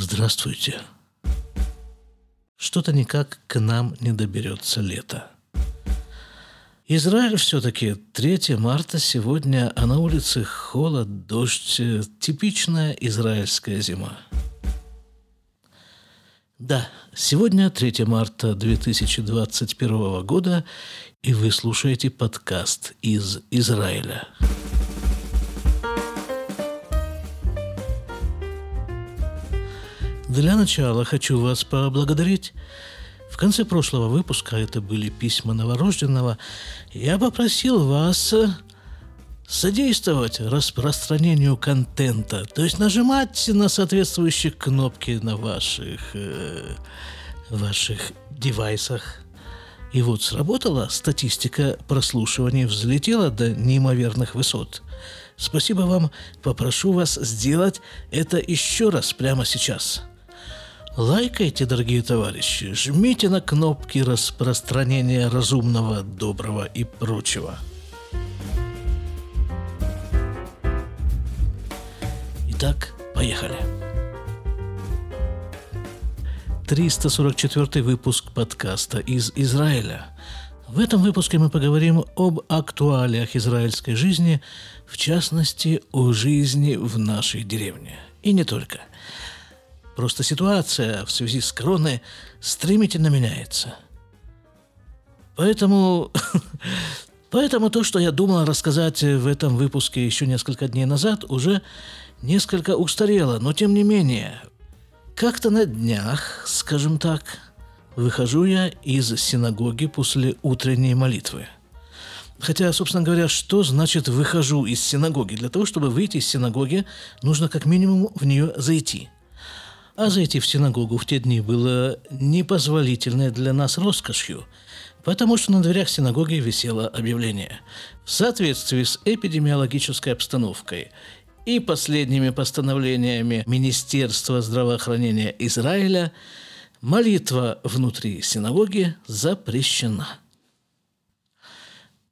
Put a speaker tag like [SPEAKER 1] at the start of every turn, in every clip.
[SPEAKER 1] Здравствуйте. Что-то никак к нам не доберется лето. Израиль все-таки 3 марта сегодня, а на улице холод, дождь, типичная израильская зима. Да, сегодня 3 марта 2021 года, и вы слушаете подкаст из Израиля. Для начала хочу вас поблагодарить. В конце прошлого выпуска, это были письма новорожденного, я попросил вас содействовать распространению контента, то есть нажимать на соответствующие кнопки на ваших, э, ваших девайсах. И вот сработала статистика прослушиваний, взлетела до неимоверных высот. Спасибо вам, попрошу вас сделать это еще раз прямо сейчас. Лайкайте, дорогие товарищи, жмите на кнопки распространения разумного, доброго и прочего – Итак, поехали. 344 выпуск подкаста из Израиля. В этом выпуске мы поговорим об актуалиях израильской жизни, в частности, о жизни в нашей деревне. И не только. Просто ситуация в связи с короной стремительно меняется. Поэтому Поэтому то, что я думал рассказать в этом выпуске еще несколько дней назад, уже несколько устарело, но тем не менее. Как-то на днях, скажем так, выхожу я из синагоги после утренней молитвы. Хотя, собственно говоря, что значит «выхожу из синагоги»? Для того, чтобы выйти из синагоги, нужно как минимум в нее зайти. А зайти в синагогу в те дни было непозволительной для нас роскошью – потому что на дверях синагоги висело объявление. В соответствии с эпидемиологической обстановкой и последними постановлениями Министерства здравоохранения Израиля молитва внутри синагоги запрещена.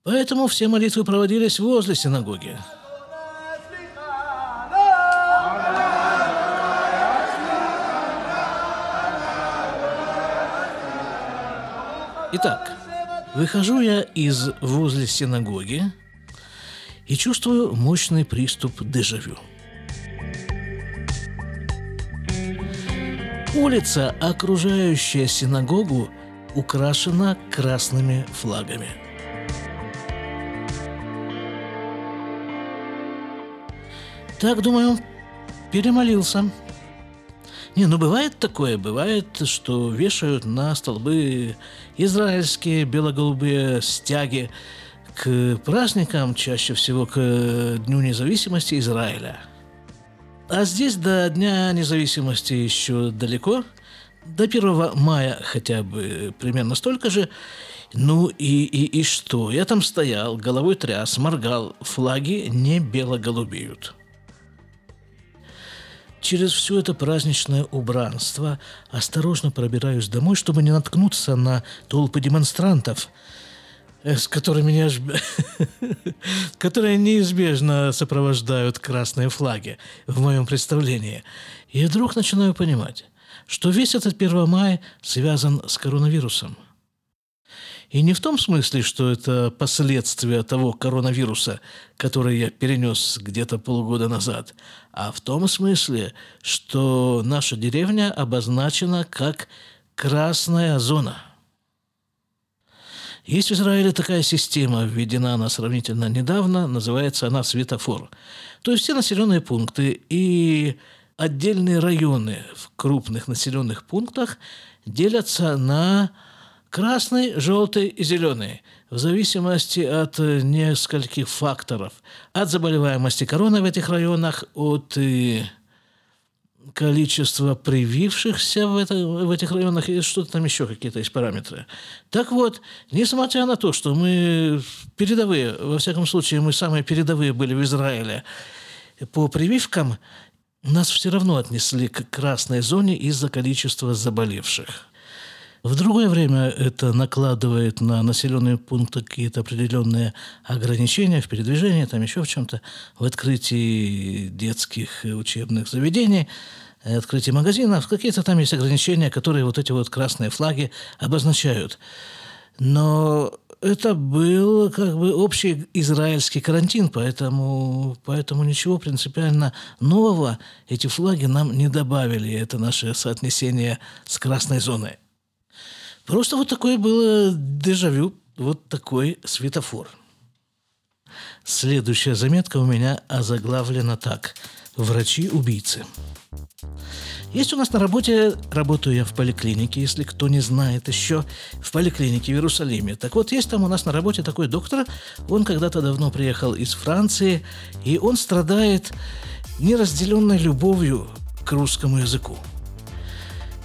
[SPEAKER 1] Поэтому все молитвы проводились возле синагоги. Итак, выхожу я из возле синагоги и чувствую мощный приступ дежавю. Улица, окружающая синагогу, украшена красными флагами. Так, думаю, перемолился – не, ну бывает такое, бывает, что вешают на столбы израильские бело-голубые стяги к праздникам, чаще всего к Дню независимости Израиля. А здесь до Дня независимости еще далеко, до 1 мая хотя бы примерно столько же. Ну и, и, и что? Я там стоял, головой тряс, моргал, флаги не бело-голубеют через все это праздничное убранство осторожно пробираюсь домой, чтобы не наткнуться на толпы демонстрантов, э, с которыми неожб... которые неизбежно сопровождают красные флаги в моем представлении. И вдруг начинаю понимать, что весь этот 1 мая связан с коронавирусом – и не в том смысле, что это последствия того коронавируса, который я перенес где-то полгода назад, а в том смысле, что наша деревня обозначена как красная зона. Есть в Израиле такая система, введена она сравнительно недавно, называется она светофор. То есть все населенные пункты и отдельные районы в крупных населенных пунктах делятся на Красный, желтый и зеленый в зависимости от э, нескольких факторов. От заболеваемости короной в этих районах, от э, количества привившихся в, это, в этих районах и что-то там еще какие-то есть параметры. Так вот, несмотря на то, что мы передовые, во всяком случае, мы самые передовые были в Израиле по прививкам, нас все равно отнесли к красной зоне из-за количества заболевших. В другое время это накладывает на населенные пункты какие-то определенные ограничения в передвижении, там еще в чем-то, в открытии детских учебных заведений. открытие магазинов, какие-то там есть ограничения, которые вот эти вот красные флаги обозначают. Но это был как бы общий израильский карантин, поэтому, поэтому ничего принципиально нового эти флаги нам не добавили. Это наше соотнесение с красной зоной. Просто вот такое было дежавю, вот такой светофор. Следующая заметка у меня озаглавлена так. Врачи-убийцы. Есть у нас на работе, работаю я в поликлинике, если кто не знает еще, в поликлинике в Иерусалиме. Так вот, есть там у нас на работе такой доктор, он когда-то давно приехал из Франции, и он страдает неразделенной любовью к русскому языку.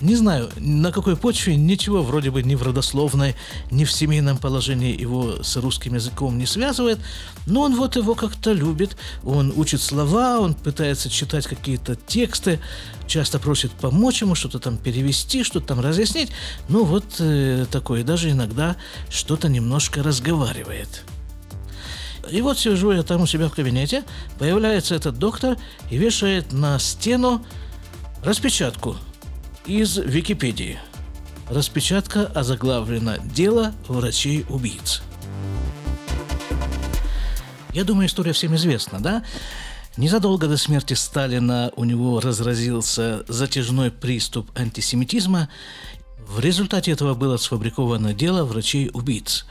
[SPEAKER 1] Не знаю, на какой почве ничего вроде бы ни в родословной, ни в семейном положении его с русским языком не связывает, но он вот его как-то любит, он учит слова, он пытается читать какие-то тексты, часто просит помочь ему, что-то там перевести, что-то там разъяснить, ну вот э, такое, даже иногда что-то немножко разговаривает. И вот сижу я там у себя в кабинете, появляется этот доктор и вешает на стену распечатку – из Википедии. Распечатка озаглавлена «Дело врачей-убийц». Я думаю, история всем известна, да? Незадолго до смерти Сталина у него разразился затяжной приступ антисемитизма. В результате этого было сфабриковано дело врачей-убийц.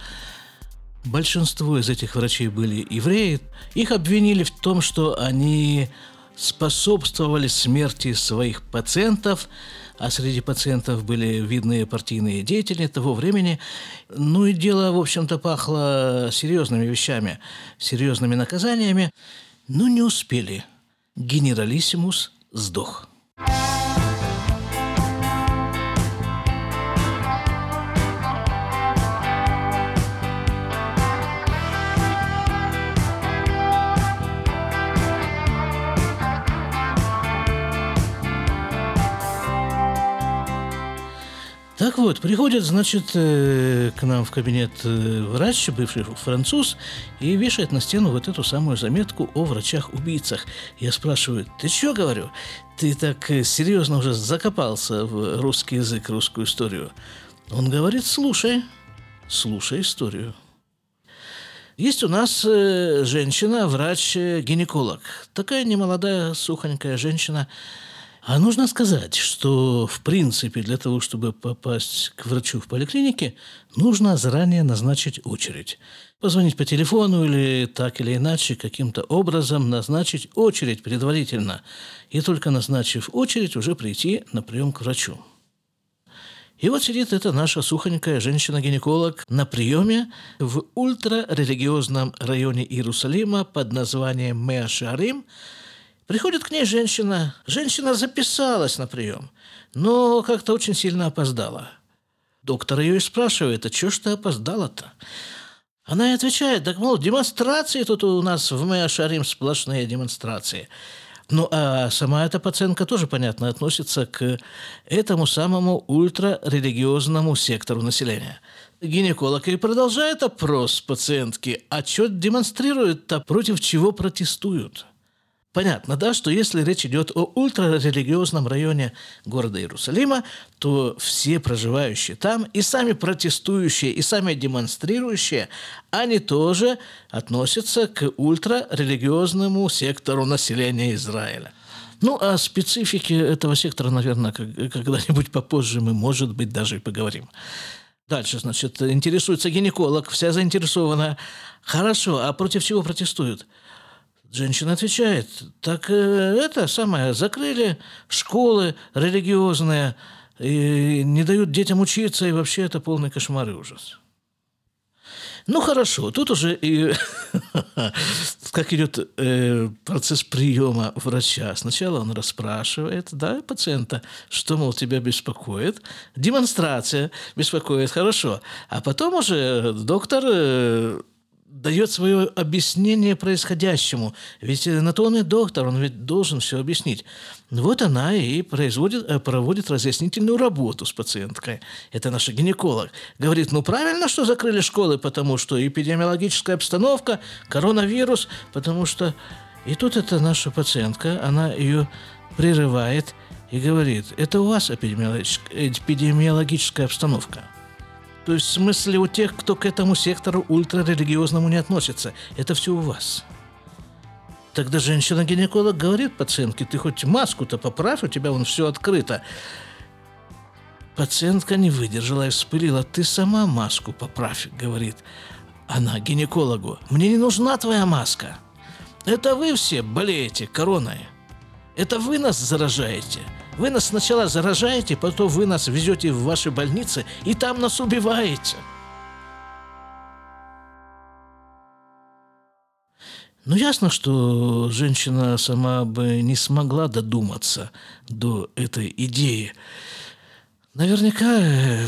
[SPEAKER 1] Большинство из этих врачей были евреи. Их обвинили в том, что они способствовали смерти своих пациентов – а среди пациентов были видные партийные деятели того времени. Ну и дело, в общем-то, пахло серьезными вещами, серьезными наказаниями, но не успели. Генералиссимус сдох. Вот, приходит, значит, э, к нам в кабинет э, врач, бывший француз, и вешает на стену вот эту самую заметку о врачах-убийцах. Я спрашиваю, ты что, говорю, ты так э, серьезно уже закопался в русский язык, русскую историю? Он говорит, слушай, слушай историю. Есть у нас женщина, врач-гинеколог. Такая немолодая, сухонькая женщина – а нужно сказать, что, в принципе, для того, чтобы попасть к врачу в поликлинике, нужно заранее назначить очередь. Позвонить по телефону или так или иначе каким-то образом назначить очередь предварительно. И только назначив очередь, уже прийти на прием к врачу. И вот сидит эта наша сухонькая женщина-гинеколог на приеме в ультрарелигиозном районе Иерусалима под названием Меашарим – Приходит к ней женщина. Женщина записалась на прием, но как-то очень сильно опоздала. Доктор ее и спрашивает, а что ж ты опоздала-то? Она и отвечает, так, мол, демонстрации тут у нас в Мэашарим сплошные демонстрации. Ну, а сама эта пациентка тоже, понятно, относится к этому самому ультрарелигиозному сектору населения. Гинеколог и продолжает опрос пациентки, а что демонстрируют-то, против чего протестуют – Понятно, да, что если речь идет о ультрарелигиозном районе города Иерусалима, то все проживающие там, и сами протестующие, и сами демонстрирующие, они тоже относятся к ультрарелигиозному сектору населения Израиля. Ну, о специфике этого сектора, наверное, когда-нибудь попозже мы, может быть, даже и поговорим. Дальше, значит, интересуется гинеколог, вся заинтересована. Хорошо, а против чего протестуют? Женщина отвечает, так э, это самое, закрыли школы религиозные, и не дают детям учиться, и вообще это полный кошмар и ужас. Ну хорошо, тут уже и как идет э, процесс приема врача. Сначала он расспрашивает, да, пациента, что, мол, тебя беспокоит. Демонстрация беспокоит, хорошо. А потом уже доктор э, дает свое объяснение происходящему. Ведь на то он и доктор, он ведь должен все объяснить. Вот она и производит, э, проводит разъяснительную работу с пациенткой. Это наша гинеколог. Говорит, ну правильно, что закрыли школы, потому что эпидемиологическая обстановка, коронавирус, потому что... И тут эта наша пациентка, она ее прерывает и говорит, это у вас эпидемиологическая обстановка. То есть в смысле у тех, кто к этому сектору ультрарелигиозному не относится. Это все у вас. Тогда женщина-гинеколог говорит пациентке, ты хоть маску-то поправь, у тебя вон все открыто. Пациентка не выдержала и вспылила. Ты сама маску поправь, говорит она гинекологу. Мне не нужна твоя маска. Это вы все болеете короной. Это вы нас заражаете. Вы нас сначала заражаете, потом вы нас везете в ваши больницы и там нас убиваете. Ну, ясно, что женщина сама бы не смогла додуматься до этой идеи. Наверняка,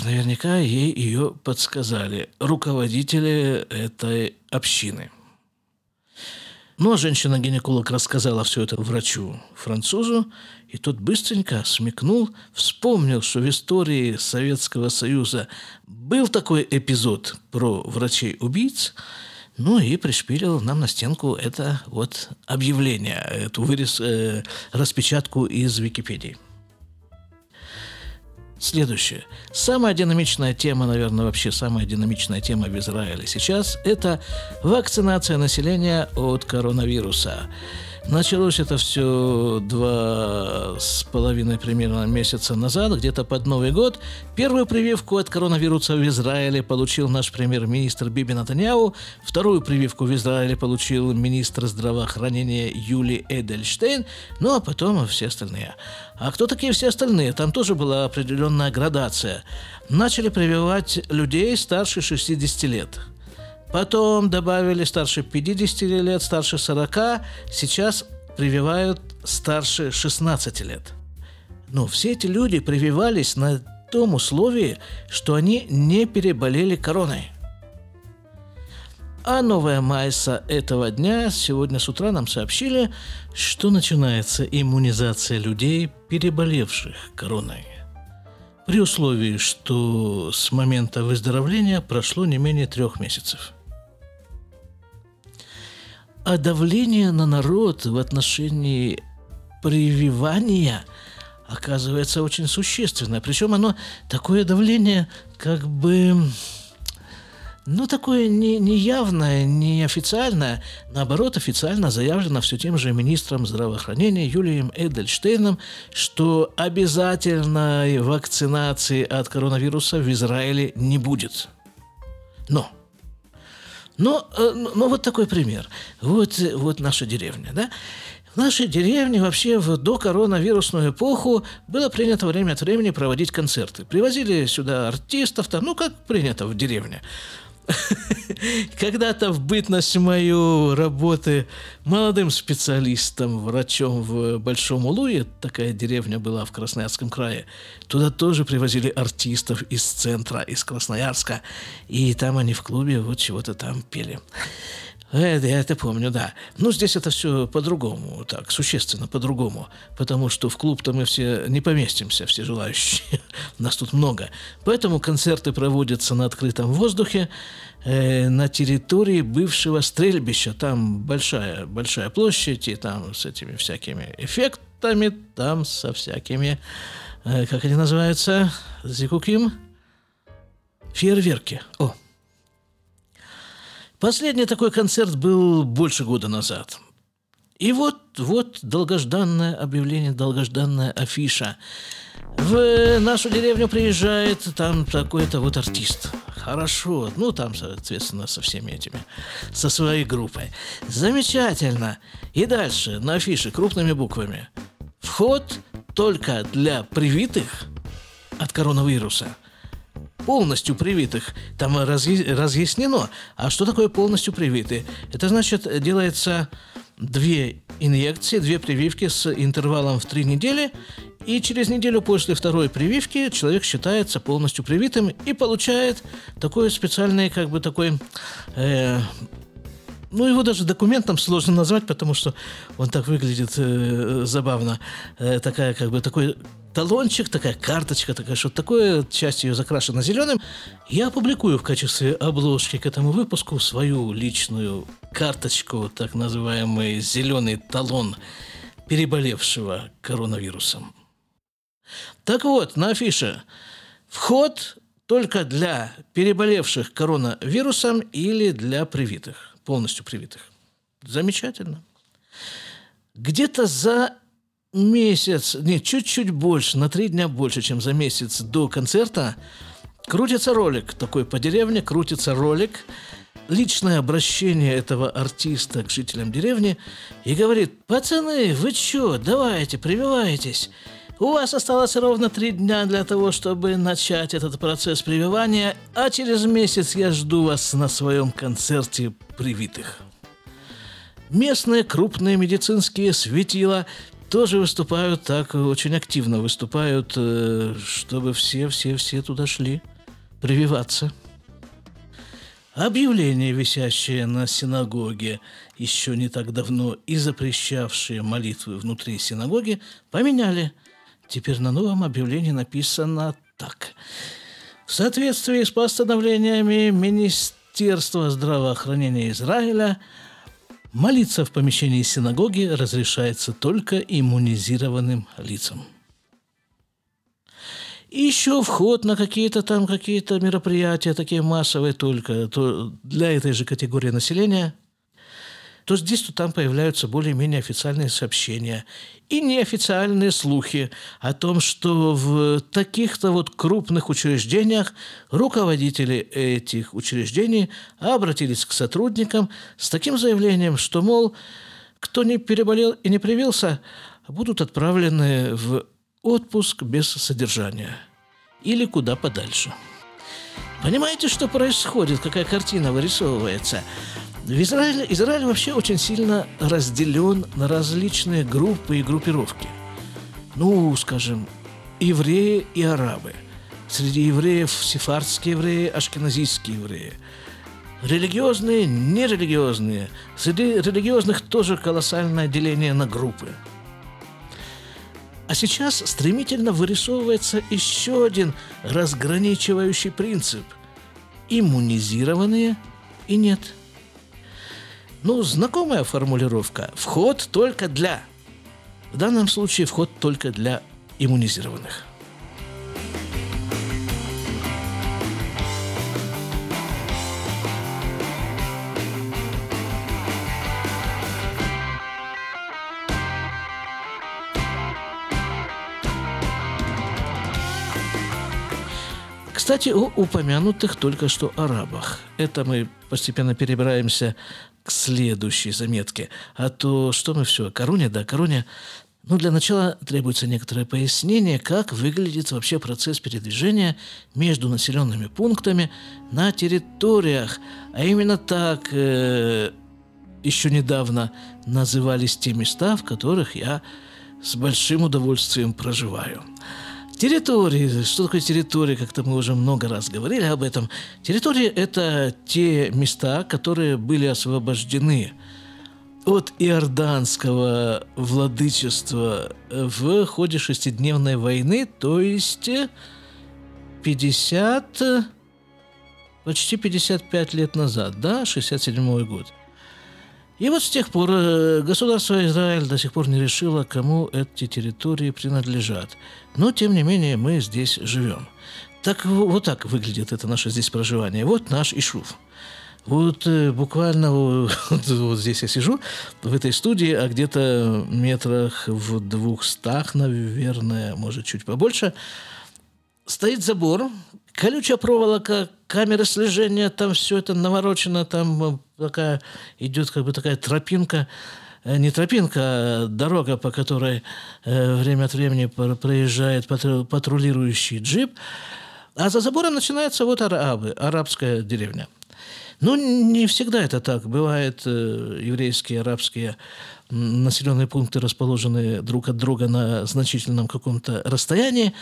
[SPEAKER 1] наверняка ей ее подсказали руководители этой общины. Но женщина-гинеколог рассказала все это врачу французу, и тот быстренько смекнул, вспомнил, что в истории Советского Союза был такой эпизод про врачей-убийц, ну и пришпилил нам на стенку это вот объявление, эту вырез, э, распечатку из Википедии. Следующее. Самая динамичная тема, наверное, вообще самая динамичная тема в Израиле сейчас – это вакцинация населения от коронавируса. Началось это все два с половиной примерно месяца назад, где-то под Новый год. Первую прививку от коронавируса в Израиле получил наш премьер-министр Биби Натаньяу. Вторую прививку в Израиле получил министр здравоохранения Юли Эдельштейн. Ну, а потом все остальные. А кто такие все остальные? Там тоже была определенная градация. Начали прививать людей старше 60 лет – Потом добавили старше 50 лет, старше 40. Сейчас прививают старше 16 лет. Но все эти люди прививались на том условии, что они не переболели короной. А новая Майса этого дня сегодня с утра нам сообщили, что начинается иммунизация людей, переболевших короной. При условии, что с момента выздоровления прошло не менее трех месяцев – а давление на народ в отношении прививания оказывается очень существенное. Причем оно такое давление как бы ну, такое не, не явное, не официальное. Наоборот, официально заявлено все тем же министром здравоохранения Юлием Эдельштейном, что обязательной вакцинации от коронавируса в Израиле не будет. Но но, э, но вот такой пример. Вот, вот наша деревня, да? В нашей деревне вообще в докоронавирусную эпоху было принято время от времени проводить концерты. Привозили сюда артистов, там, ну, как принято в деревне. Когда-то в бытность мою работы молодым специалистом, врачом в Большом Улуе, такая деревня была в Красноярском крае, туда тоже привозили артистов из центра, из Красноярска, и там они в клубе вот чего-то там пели. Это, я это помню, да. Но здесь это все по-другому, так, существенно по-другому. Потому что в клуб-то мы все не поместимся, все желающие. Нас тут много. Поэтому концерты проводятся на открытом воздухе, э, на территории бывшего стрельбища. Там большая, большая площадь, и там с этими всякими эффектами, там со всякими, э, как они называются, зикуким, фейерверки. О, Последний такой концерт был больше года назад. И вот, вот долгожданное объявление, долгожданная афиша. В нашу деревню приезжает там такой-то вот артист. Хорошо, ну там, соответственно, со всеми этими, со своей группой. Замечательно. И дальше на афише крупными буквами. Вход только для привитых от коронавируса – полностью привитых. Там разъяснено. А что такое полностью привитые? Это значит, делается две инъекции, две прививки с интервалом в три недели, и через неделю после второй прививки человек считается полностью привитым и получает такой специальный, как бы такой э, ну, его даже документом сложно назвать, потому что он так выглядит э, забавно. Э, такая, как бы, такой талончик, такая карточка, такая что-то такое, часть ее закрашена зеленым. Я опубликую в качестве обложки к этому выпуску свою личную карточку, так называемый зеленый талон переболевшего коронавирусом. Так вот, на афише вход только для переболевших коронавирусом или для привитых, полностью привитых. Замечательно. Где-то за месяц, не, чуть-чуть больше, на три дня больше, чем за месяц до концерта, крутится ролик такой по деревне, крутится ролик, личное обращение этого артиста к жителям деревни и говорит, пацаны, вы чё, давайте, прививайтесь. У вас осталось ровно три дня для того, чтобы начать этот процесс прививания, а через месяц я жду вас на своем концерте привитых. Местные крупные медицинские светила тоже выступают так, очень активно выступают, э, чтобы все-все-все туда шли прививаться. Объявление, висящее на синагоге еще не так давно и запрещавшие молитвы внутри синагоги, поменяли. Теперь на новом объявлении написано так. В соответствии с постановлениями Министерства здравоохранения Израиля молиться в помещении синагоги разрешается только иммунизированным лицам. Еще вход на какие-то там какие-то мероприятия, такие массовые только, то для этой же категории населения то здесь, то там появляются более-менее официальные сообщения и неофициальные слухи о том, что в таких-то вот крупных учреждениях руководители этих учреждений обратились к сотрудникам с таким заявлением, что, мол, кто не переболел и не привился, будут отправлены в отпуск без содержания или куда подальше. Понимаете, что происходит, какая картина вырисовывается? В Израиль вообще очень сильно разделен на различные группы и группировки. Ну, скажем, евреи и арабы. Среди евреев сефардские евреи, ашкеназийские евреи. Религиозные, нерелигиозные. Среди религиозных тоже колоссальное деление на группы. А сейчас стремительно вырисовывается еще один разграничивающий принцип – иммунизированные и нет – ну, знакомая формулировка. Вход только для. В данном случае вход только для иммунизированных. Кстати, о упомянутых только что арабах. Это мы постепенно перебираемся к следующей заметке. А то что мы все, короне, да, короне. Ну, для начала требуется некоторое пояснение, как выглядит вообще процесс передвижения между населенными пунктами на территориях. А именно так э, еще недавно назывались те места, в которых я с большим удовольствием проживаю. Территории. Что такое территория? Как-то мы уже много раз говорили об этом. Территории – это те места, которые были освобождены от иорданского владычества в ходе шестидневной войны, то есть 50, почти 55 лет назад, да, 67 год – и вот с тех пор э, государство Израиль до сих пор не решило, кому эти территории принадлежат. Но, тем не менее, мы здесь живем. Так вот так выглядит это наше здесь проживание. Вот наш Ишув. Вот э, буквально вот, вот здесь я сижу, в этой студии, а где-то метрах в двухстах, наверное, может, чуть побольше, стоит забор, колючая проволока, камеры слежения, там все это наворочено, там э, такая идет как бы такая тропинка, э, не тропинка, а дорога, по которой э, время от времени проезжает патрулирующий джип, а за забором начинается вот арабы, арабская деревня. Ну, не всегда это так. Бывает, еврейские, арабские населенные пункты расположены друг от друга на значительном каком-то расстоянии.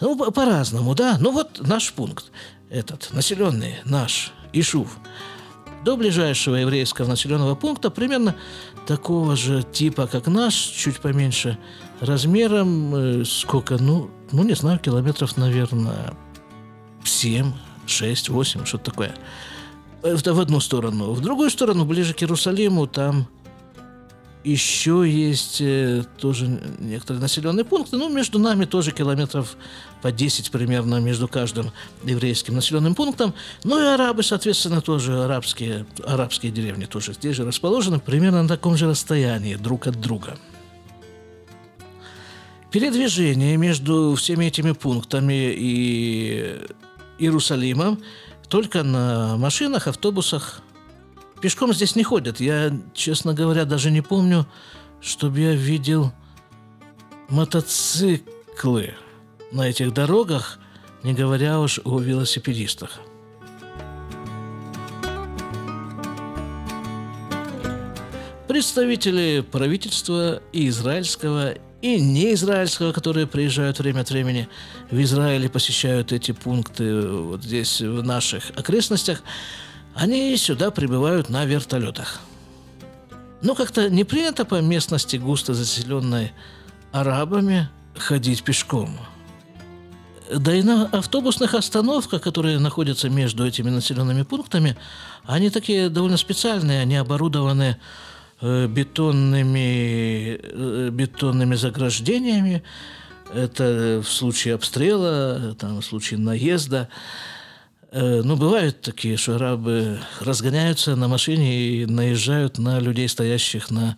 [SPEAKER 1] Ну, по-разному, да. Ну, вот наш пункт этот, населенный, наш, Ишув, до ближайшего еврейского населенного пункта примерно такого же типа, как наш, чуть поменьше размером, э, сколько, ну, ну, не знаю, километров, наверное, 7, 6, 8, что-то такое. Это в одну сторону. В другую сторону, ближе к Иерусалиму, там еще есть э, тоже некоторые населенные пункты, ну, между нами тоже километров по 10 примерно между каждым еврейским населенным пунктом. Ну и арабы, соответственно, тоже арабские, арабские деревни тоже здесь же расположены, примерно на таком же расстоянии друг от друга. Передвижение между всеми этими пунктами и Иерусалимом только на машинах, автобусах, Пешком здесь не ходят. Я, честно говоря, даже не помню, чтобы я видел мотоциклы на этих дорогах, не говоря уж о велосипедистах. Представители правительства и израильского, и неизраильского, которые приезжают время от времени в Израиль и посещают эти пункты вот здесь, в наших окрестностях – они сюда прибывают на вертолетах. Но как-то не принято по местности, густо заселенной арабами, ходить пешком. Да и на автобусных остановках, которые находятся между этими населенными пунктами, они такие довольно специальные, они оборудованы э, бетонными, э, бетонными заграждениями. Это в случае обстрела, там, в случае наезда. Э, ну, бывают такие, что арабы разгоняются на машине и наезжают на людей, стоящих на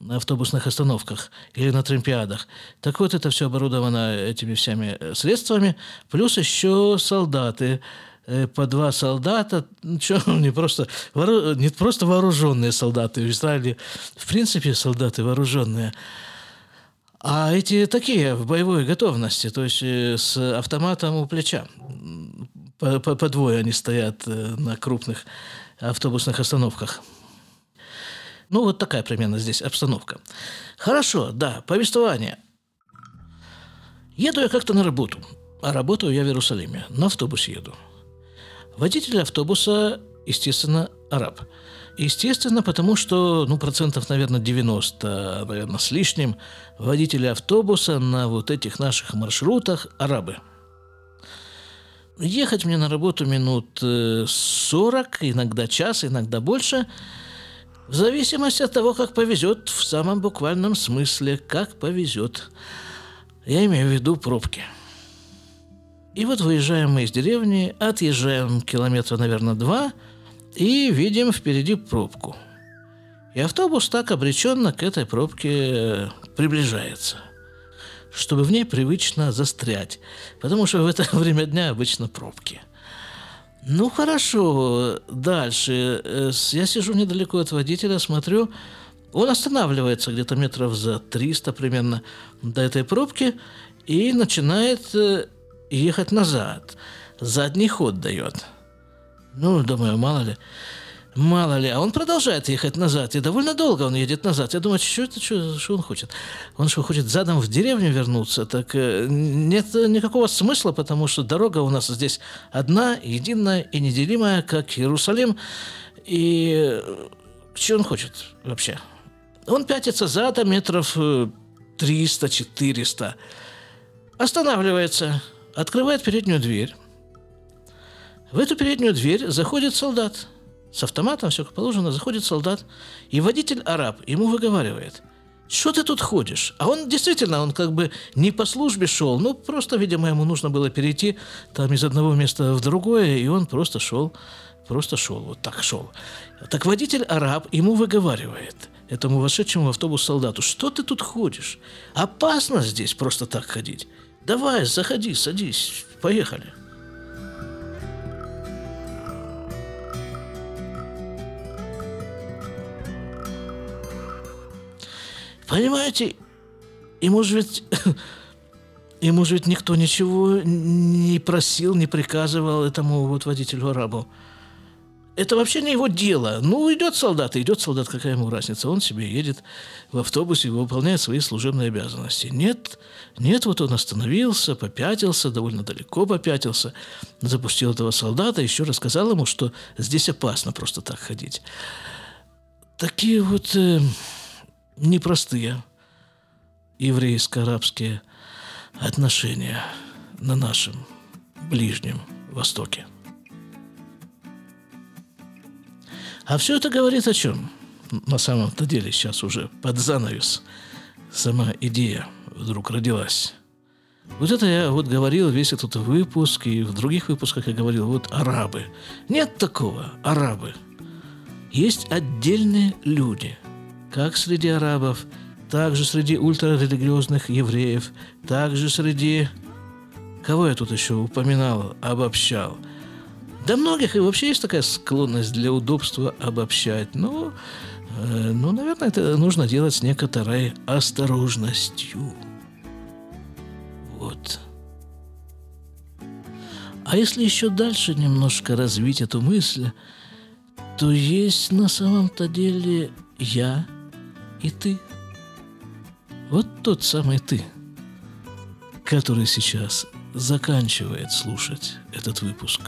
[SPEAKER 1] на автобусных остановках или на тремпиадах. Так вот, это все оборудовано этими всеми э, средствами. Плюс еще солдаты, э, по два солдата, ну, что, не просто, не просто вооруженные солдаты. В Израиле, в принципе, солдаты вооруженные. А эти такие в боевой готовности, то есть с автоматом у плеча по, по, по двое они стоят э, на крупных автобусных остановках. Ну, вот такая примерно здесь обстановка. Хорошо, да, повествование. Еду я как-то на работу, а работаю я в Иерусалиме. На автобусе еду. Водитель автобуса, естественно, араб. Естественно, потому что, ну, процентов, наверное, 90, наверное, с лишним водители автобуса на вот этих наших маршрутах арабы – Ехать мне на работу минут 40, э, иногда час, иногда больше, в зависимости от того, как повезет, в самом буквальном смысле, как повезет. Я имею в виду пробки. И вот выезжаем мы из деревни, отъезжаем километра, наверное, два, и видим впереди пробку. И автобус так обреченно к этой пробке э, приближается чтобы в ней привычно застрять, потому что в это время дня обычно пробки. Ну хорошо, дальше. Э, я сижу недалеко от водителя, смотрю, он останавливается где-то метров за 300 примерно до этой пробки и начинает э, ехать назад. Задний ход дает. Ну, думаю, мало ли. Мало ли. А он продолжает ехать назад. И довольно долго он едет назад. Я думаю, что это, что, что он хочет? Он что, хочет задом в деревню вернуться? Так э, нет никакого смысла, потому что дорога у нас здесь одна, единая и неделимая, как Иерусалим. И э, что он хочет вообще? Он пятится задом метров 300-400. Э, Останавливается, открывает переднюю дверь. В эту переднюю дверь заходит солдат – с автоматом, все как положено, заходит солдат, и водитель араб ему выговаривает, что ты тут ходишь? А он действительно, он как бы не по службе шел, ну, просто, видимо, ему нужно было перейти там из одного места в другое, и он просто шел, просто шел, вот так шел. Так водитель араб ему выговаривает, этому вошедшему в автобус солдату, что ты тут ходишь? Опасно здесь просто так ходить. Давай, заходи, садись, поехали. Понимаете, ему же ведь... Ему же ведь никто ничего не просил, не приказывал этому вот водителю-арабу. Это вообще не его дело. Ну, идет солдат, идет солдат, какая ему разница. Он себе едет в автобусе, выполняет свои служебные обязанности. Нет, нет, вот он остановился, попятился, довольно далеко попятился, запустил этого солдата, еще рассказал ему, что здесь опасно просто так ходить. Такие вот... Э, непростые еврейско-арабские отношения на нашем Ближнем Востоке. А все это говорит о чем? на самом-то деле сейчас уже под занавес сама идея вдруг родилась. Вот это я вот говорил весь этот выпуск, и в других выпусках я говорил, вот арабы. Нет такого, арабы. Есть отдельные люди, как среди арабов, так же среди ультрарелигиозных евреев, также среди... Кого я тут еще упоминал, обобщал? Да многих и вообще есть такая склонность для удобства обобщать. Но, э, ну, наверное, это нужно делать с некоторой осторожностью. Вот. А если еще дальше немножко развить эту мысль, то есть на самом-то деле я и ты. Вот тот самый ты, который сейчас заканчивает слушать этот выпуск.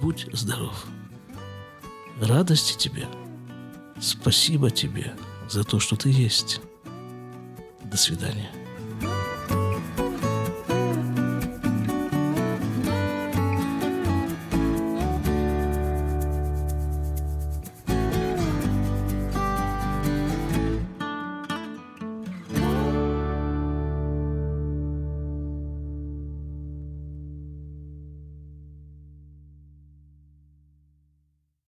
[SPEAKER 1] Будь здоров. Радости тебе. Спасибо тебе за то, что ты есть. До свидания.